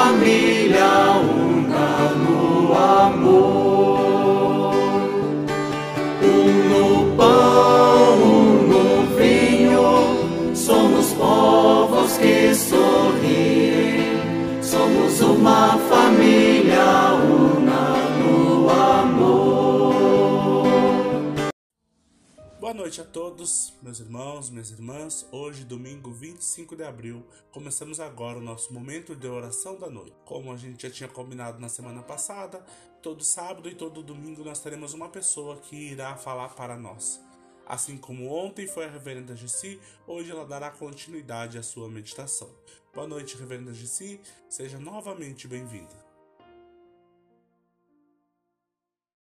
uma noite a todos, meus irmãos, minhas irmãs. Hoje, domingo 25 de abril, começamos agora o nosso momento de oração da noite. Como a gente já tinha combinado na semana passada, todo sábado e todo domingo nós teremos uma pessoa que irá falar para nós. Assim como ontem foi a reverenda Gessi, hoje ela dará continuidade à sua meditação. Boa noite, reverenda Gessi, seja novamente bem-vinda.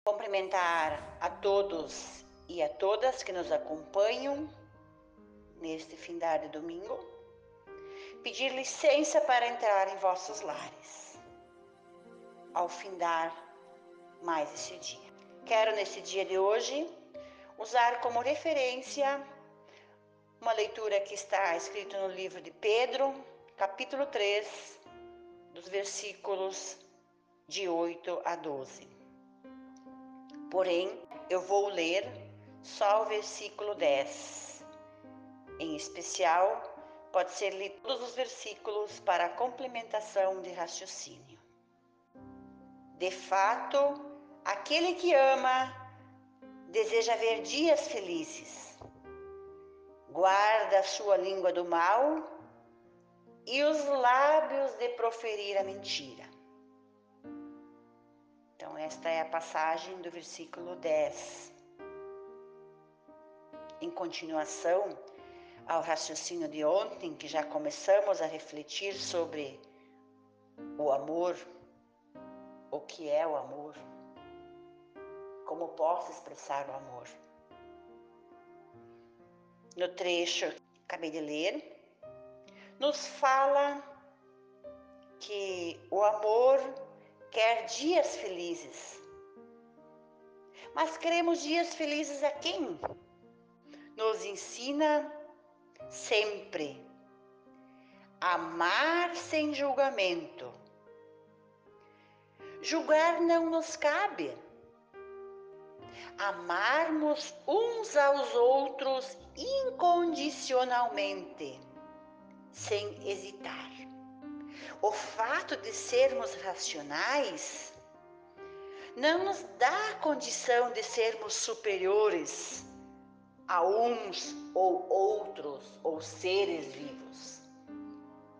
Cumprimentar a todos e a todas que nos acompanham neste findar de domingo. Pedir licença para entrar em vossos lares ao findar mais esse dia. Quero nesse dia de hoje usar como referência uma leitura que está escrita no livro de Pedro, capítulo 3, dos versículos de 8 a 12. Porém, eu vou ler só o versículo 10. Em especial, pode ser lido todos os versículos para complementação de raciocínio. De fato, aquele que ama deseja ver dias felizes. Guarda a sua língua do mal e os lábios de proferir a mentira. Então, esta é a passagem do versículo 10. Em continuação ao raciocínio de ontem, que já começamos a refletir sobre o amor, o que é o amor, como posso expressar o amor. No trecho que acabei de ler, nos fala que o amor quer dias felizes. Mas queremos dias felizes a quem? Nos ensina sempre amar sem julgamento. Julgar não nos cabe. Amarmos uns aos outros incondicionalmente, sem hesitar. O fato de sermos racionais não nos dá a condição de sermos superiores a uns ou outros ou seres vivos.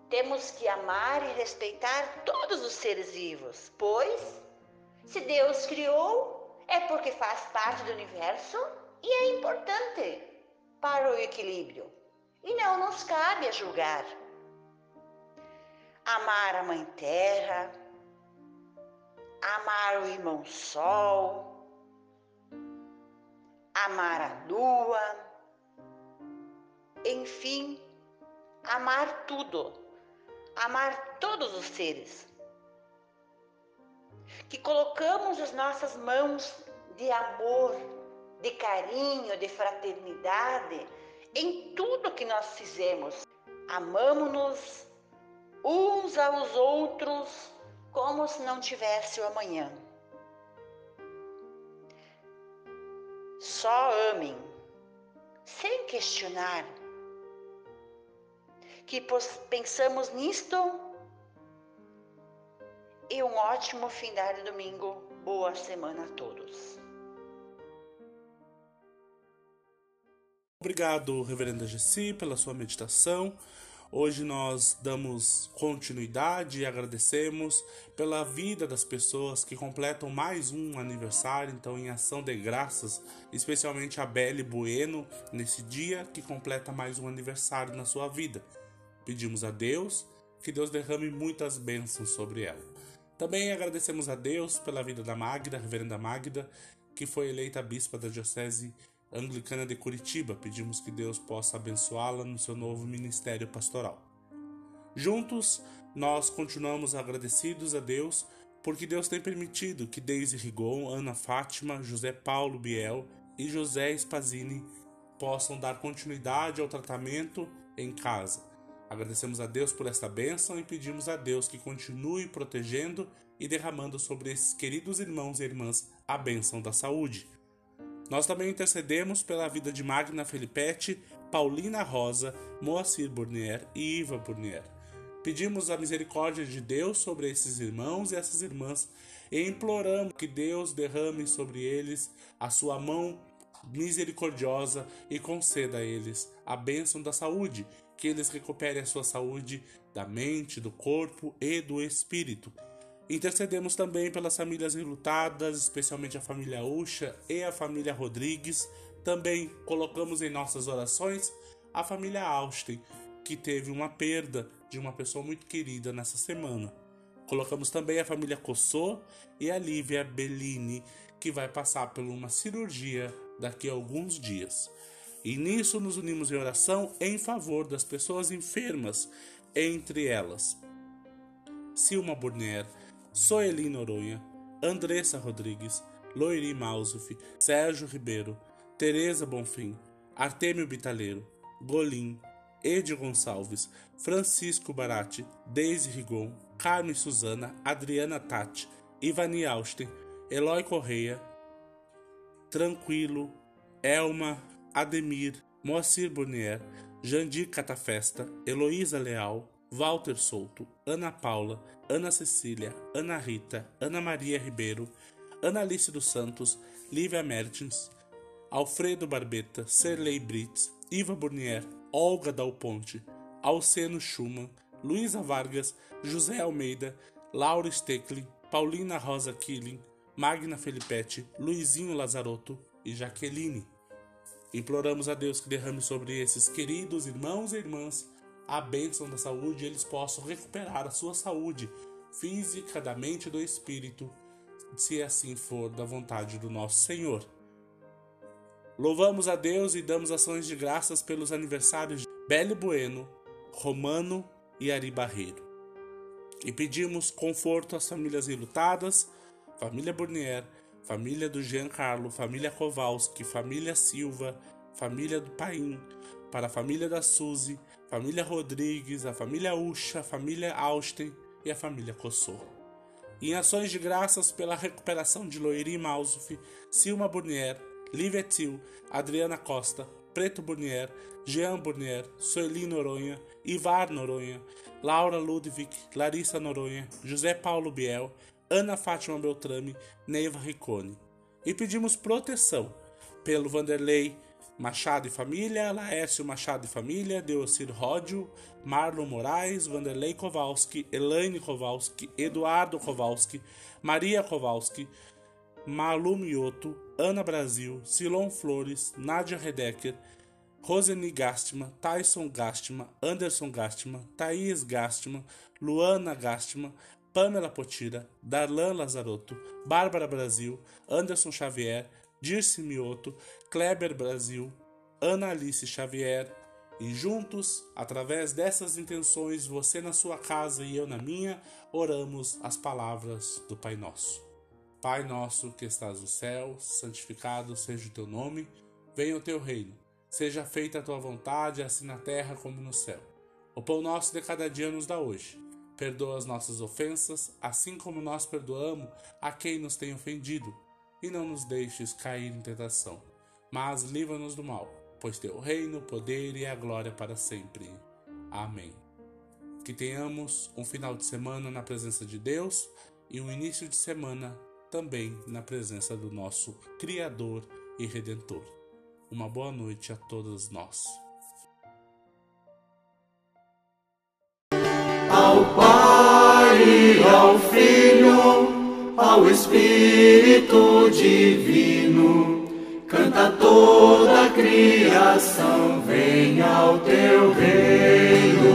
Temos que amar e respeitar todos os seres vivos, pois se Deus criou, é porque faz parte do universo e é importante para o equilíbrio. E não nos cabe a julgar amar a Mãe Terra, amar o irmão Sol, amar a Lua, enfim, amar tudo, amar todos os seres. Que colocamos as nossas mãos de amor, de carinho, de fraternidade em tudo que nós fizemos. Amamos-nos uns aos outros como se não tivesse o amanhã. Só amem, sem questionar. Que pensamos nisto e um ótimo fim de domingo. Boa semana a todos. Obrigado, Reverenda Gessi, pela sua meditação. Hoje nós damos continuidade e agradecemos pela vida das pessoas que completam mais um aniversário, então em ação de graças, especialmente a Belle Bueno, nesse dia que completa mais um aniversário na sua vida. Pedimos a Deus que Deus derrame muitas bênçãos sobre ela. Também agradecemos a Deus pela vida da Magda, a reverenda Magda, que foi eleita bispa da Diocese Anglicana de Curitiba. Pedimos que Deus possa abençoá-la no seu novo ministério pastoral. Juntos, nós continuamos agradecidos a Deus porque Deus tem permitido que Deise Rigon, Ana Fátima, José Paulo Biel e José Spazini possam dar continuidade ao tratamento em casa. Agradecemos a Deus por esta bênção e pedimos a Deus que continue protegendo e derramando sobre esses queridos irmãos e irmãs a bênção da saúde. Nós também intercedemos pela vida de Magna Felipete, Paulina Rosa, Moacir Burnier e Iva Burnier. Pedimos a misericórdia de Deus sobre esses irmãos e essas irmãs e imploramos que Deus derrame sobre eles a sua mão misericordiosa e conceda a eles a bênção da saúde, que eles recuperem a sua saúde da mente, do corpo e do espírito. Intercedemos também pelas famílias enlutadas, especialmente a família Ucha e a família Rodrigues. Também colocamos em nossas orações a família Austin, que teve uma perda de uma pessoa muito querida nessa semana. Colocamos também a família Cossô e a Lívia Bellini, que vai passar por uma cirurgia daqui a alguns dias. E nisso nos unimos em oração em favor das pessoas enfermas, entre elas Silma Burnier, Soeli Noronha, Andressa Rodrigues, Loiri Mausuf, Sérgio Ribeiro, Tereza Bonfim, Artêmio Bitaleiro, Golim, Edi Gonçalves, Francisco Barati, Deise Rigon, Carmen Suzana, Adriana Tati, Ivani Austin, Eloy Correia, Tranquilo, Elma, Ademir, Moacir Burnier, Jandir Catafesta, Heloísa Leal, Walter Souto, Ana Paula, Ana Cecília, Ana Rita, Ana Maria Ribeiro, Ana Alice dos Santos, Lívia Mertens, Alfredo Barbeta, Serlei Brits, Iva Burnier, Olga Dal Ponte, Alceno Schumann, Luísa Vargas, José Almeida, Laura Stecklin, Paulina Rosa Killing, Magna Felipetti, Luizinho Lazarotto e Jaqueline. Imploramos a Deus que derrame sobre esses queridos irmãos e irmãs a bênção da saúde eles possam recuperar a sua saúde física, da mente e do espírito, se assim for da vontade do nosso Senhor. Louvamos a Deus e damos ações de graças pelos aniversários de Belle Bueno, Romano e Ari Barreiro. E pedimos conforto às famílias enlutadas, família Burnier, família do Giancarlo, família Kowalski, família Silva, família do Paim, para a família da Suzy, família Rodrigues, a família Ucha, a família Austin e a família Cossor. Em ações de graças pela recuperação de Loiri Mausuf, Silma Burnier, Lívia Til, Adriana Costa, Preto Burnier, Jean Burnier, Sueli Noronha, Ivar Noronha, Laura Ludwig, Larissa Noronha, José Paulo Biel, Ana Fátima Beltrame, Neiva Riccone. E pedimos proteção pelo Vanderlei Machado e Família, Laércio Machado e Família, Deocir Ródio, Marlon Moraes, Vanderlei Kowalski, Elaine Kowalski, Eduardo Kowalski, Maria Kowalski, Malu Mioto, Ana Brasil, Silon Flores, Nádia Redecker, Roseni Gastman, Tyson Gastman, Anderson Gastman, Thaís Gastman, Luana Gastman, Pamela Potira, Darlan Lazarotto, Bárbara Brasil, Anderson Xavier, Dirce Mioto, Kleber Brasil, Ana Alice Xavier, e juntos, através dessas intenções, você na sua casa e eu na minha, oramos as palavras do Pai Nosso. Pai nosso que estás no céu, santificado seja o teu nome, venha o teu reino, seja feita a tua vontade, assim na terra como no céu. O pão nosso de cada dia nos dá hoje. Perdoa as nossas ofensas, assim como nós perdoamos a quem nos tem ofendido e não nos deixes cair em tentação, mas livra-nos do mal, pois teu reino, o poder e a glória para sempre. Amém. Que tenhamos um final de semana na presença de Deus e um início de semana também na presença do nosso Criador e Redentor. Uma boa noite a todos nós. Ao Pai, ao Filho, ao Espírito Divino. Canta toda a criação, venha ao teu reino.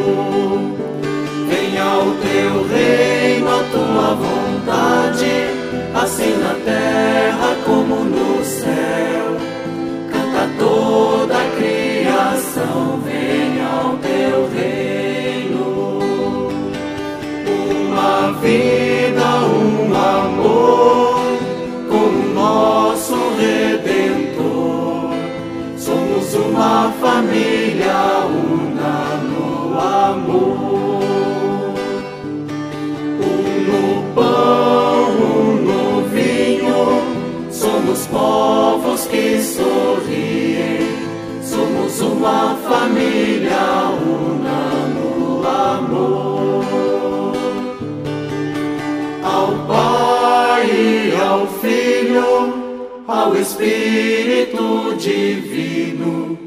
Uma família una no amor. Ao Pai ao Filho, ao Espírito Divino,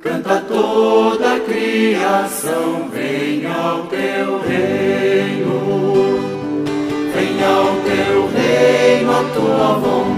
canta toda a criação, venha ao teu reino, venha ao teu reino, a tua vontade